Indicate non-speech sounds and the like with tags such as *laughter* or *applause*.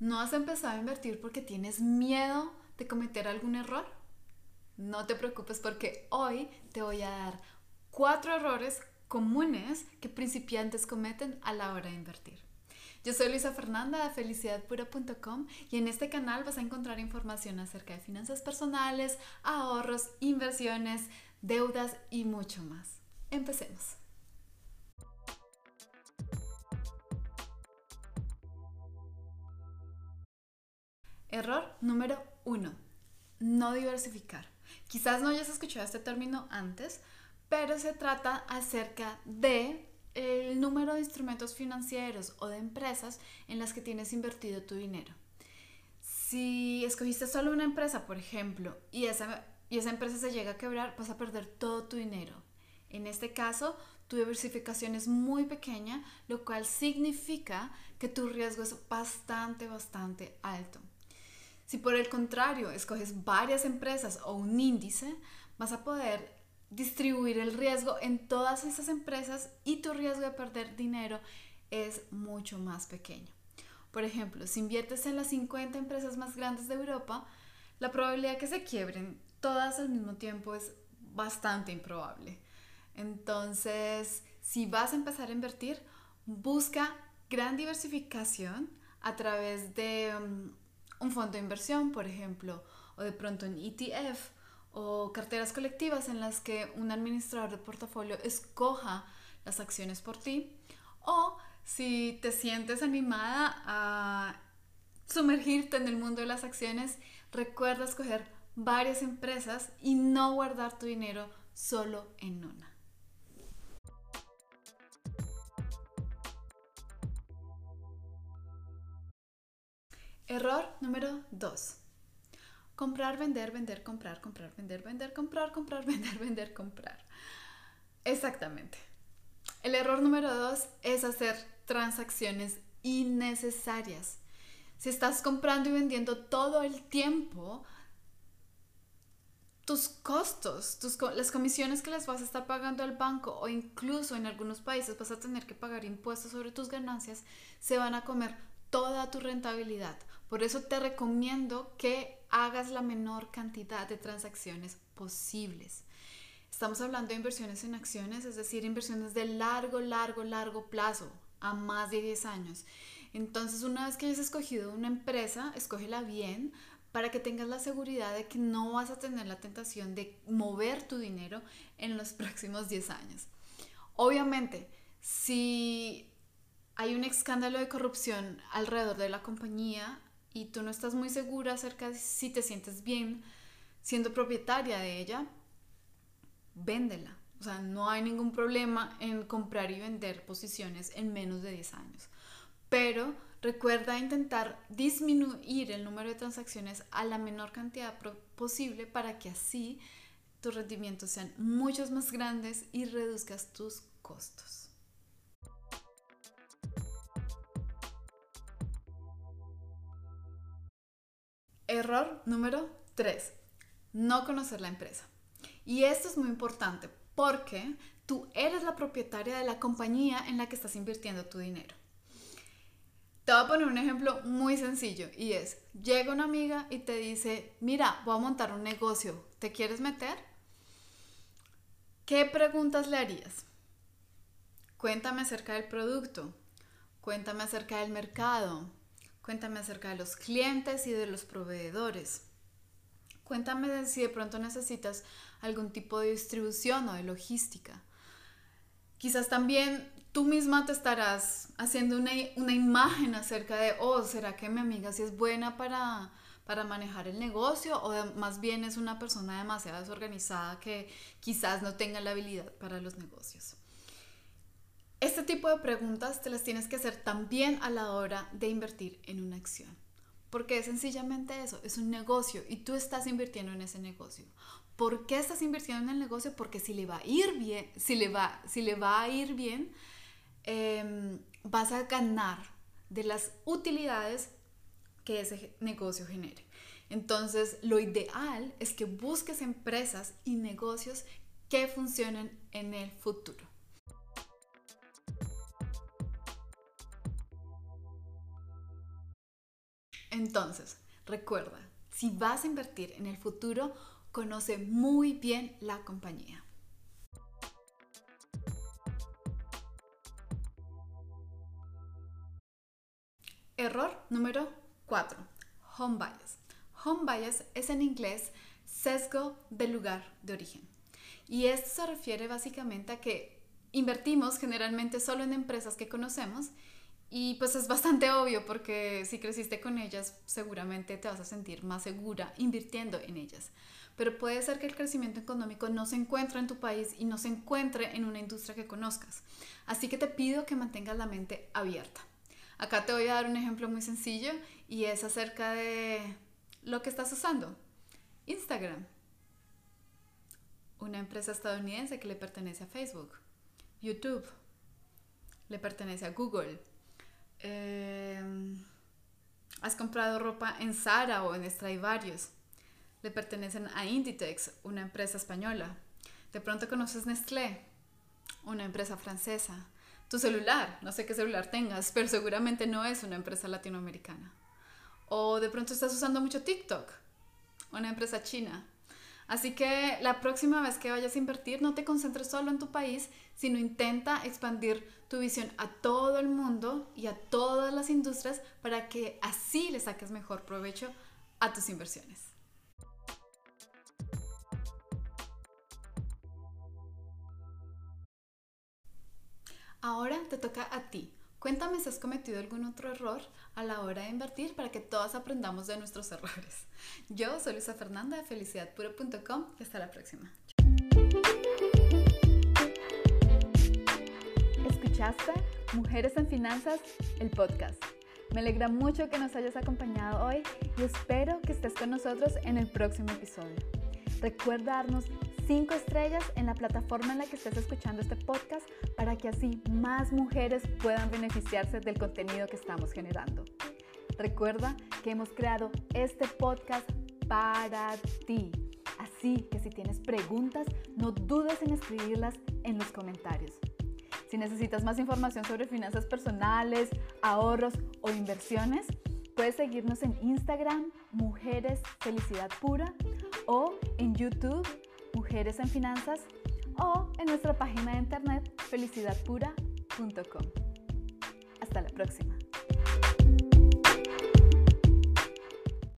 ¿No has empezado a invertir porque tienes miedo de cometer algún error? No te preocupes porque hoy te voy a dar cuatro errores comunes que principiantes cometen a la hora de invertir. Yo soy Luisa Fernanda de felicidadpura.com y en este canal vas a encontrar información acerca de finanzas personales, ahorros, inversiones, deudas y mucho más. Empecemos. Error número uno, no diversificar. Quizás no hayas escuchado este término antes, pero se trata acerca de el número de instrumentos financieros o de empresas en las que tienes invertido tu dinero. Si escogiste solo una empresa, por ejemplo, y esa, y esa empresa se llega a quebrar, vas a perder todo tu dinero. En este caso, tu diversificación es muy pequeña, lo cual significa que tu riesgo es bastante, bastante alto. Si por el contrario escoges varias empresas o un índice, vas a poder distribuir el riesgo en todas esas empresas y tu riesgo de perder dinero es mucho más pequeño. Por ejemplo, si inviertes en las 50 empresas más grandes de Europa, la probabilidad que se quiebren todas al mismo tiempo es bastante improbable. Entonces, si vas a empezar a invertir, busca gran diversificación a través de um, un fondo de inversión, por ejemplo, o de pronto un ETF o carteras colectivas en las que un administrador de portafolio escoja las acciones por ti. O si te sientes animada a sumergirte en el mundo de las acciones, recuerda escoger varias empresas y no guardar tu dinero solo en una. Error número 2. Comprar, vender, vender, comprar, comprar, vender, vender, comprar, comprar, *laughs* vender, vender, comprar. Exactamente. El error número 2 es hacer transacciones innecesarias. Si estás comprando y vendiendo todo el tiempo, tus costos, las comisiones que les vas a estar pagando al banco o incluso en algunos países vas a tener que pagar impuestos sobre tus ganancias, se van a comer toda tu rentabilidad. Por eso te recomiendo que hagas la menor cantidad de transacciones posibles. Estamos hablando de inversiones en acciones, es decir, inversiones de largo, largo, largo plazo, a más de 10 años. Entonces, una vez que hayas escogido una empresa, escógela bien para que tengas la seguridad de que no vas a tener la tentación de mover tu dinero en los *laughs* próximos 10 años. Obviamente, si hay un escándalo de corrupción alrededor de la compañía, y tú no estás muy segura acerca de si te sientes bien siendo propietaria de ella, véndela. O sea, no hay ningún problema en comprar y vender posiciones en menos de 10 años. Pero recuerda intentar disminuir el número de transacciones a la menor cantidad posible para que así tus rendimientos sean muchos más grandes y reduzcas tus costos. Error número 3. No conocer la empresa. Y esto es muy importante porque tú eres la propietaria de la compañía en la que estás invirtiendo tu dinero. Te voy a poner un ejemplo muy sencillo y es, llega una amiga y te dice, mira, voy a montar un negocio, ¿te quieres meter? ¿Qué preguntas le harías? Cuéntame acerca del producto, cuéntame acerca del mercado, Cuéntame acerca de los clientes y de los proveedores. Cuéntame si de pronto necesitas algún tipo de distribución o de logística. Quizás también tú misma te estarás haciendo una, imagen acerca de, oh, ¿será que mi amiga sí es buena para, para manejar el negocio o más bien es una persona demasiado desorganizada que quizás no tenga la habilidad para los negocios? Este tipo de preguntas te las tienes que hacer también a la hora de invertir en una acción. Porque es sencillamente eso, es un negocio y tú estás invirtiendo en ese negocio. ¿Por qué estás invirtiendo en el negocio? Porque si le va a ir bien, si le va, si le va a ir bien, em, vas a ganar de las utilidades que ese negocio genere. Entonces, lo ideal es que busques empresas y negocios que funcionen en el futuro. Entonces, recuerda, si vas a invertir en el futuro, conoce muy bien la compañía. Error número 4. Home bias. Home bias es en inglés sesgo del lugar de origen. Y esto se refiere básicamente a que invertimos generalmente solo en empresas que conocemos y pues es bastante obvio porque si creciste con ellas seguramente te vas a sentir más segura invirtiendo en ellas. Pero puede ser que el crecimiento económico no se encuentre en tu país y no se encuentre en una industria que conozcas. Así que te pido que mantengas la mente abierta. Acá te voy a dar un ejemplo muy sencillo y es acerca de lo que estás usando. Instagram. Una empresa estadounidense que le pertenece a Facebook. YouTube. Le pertenece a Google. Em, has comprado ropa en Zara o en Stradivarius. Le pertenecen a Inditex, una empresa española. De pronto conoces Nestlé, una empresa francesa tu celular, no sé qué celular tengas, pero seguramente no es una empresa latinoamericana. O de pronto estás usando mucho TikTok, una empresa china. Así que la próxima vez que vayas a invertir, no te concentres solo en tu país, sino intenta expandir tu visión a todo el mundo y a todas las industrias para que así le saques mejor provecho a tus inversiones. Ahora te toca a ti. Cuéntame si has cometido algún otro error a la hora de invertir para que todas aprendamos de nuestros *laughs* errores. Yo soy Luisa Fernanda de felicidadpura.com y hasta la próxima. ¿Escuchaste? Mujeres en Finanzas, el podcast. Me alegra mucho que nos hayas acompañado hoy y espero que estés con nosotros en el próximo episodio. Recuerda darnos 5 estrellas en la plataforma en la que estés escuchando este podcast para que así más mujeres puedan beneficiarse del contenido que estamos generando. Recuerda que hemos creado este podcast para ti. Así que si tienes preguntas, no dudes en escribirlas en los comentarios. Si necesitas más información sobre finanzas personales, ahorros o inversiones, puedes seguirnos en Instagram, Mujeres Felicidad Pura, o en YouTube Mujeres en Finanzas o en nuestra página de internet felicidadpura.com. Hasta la próxima.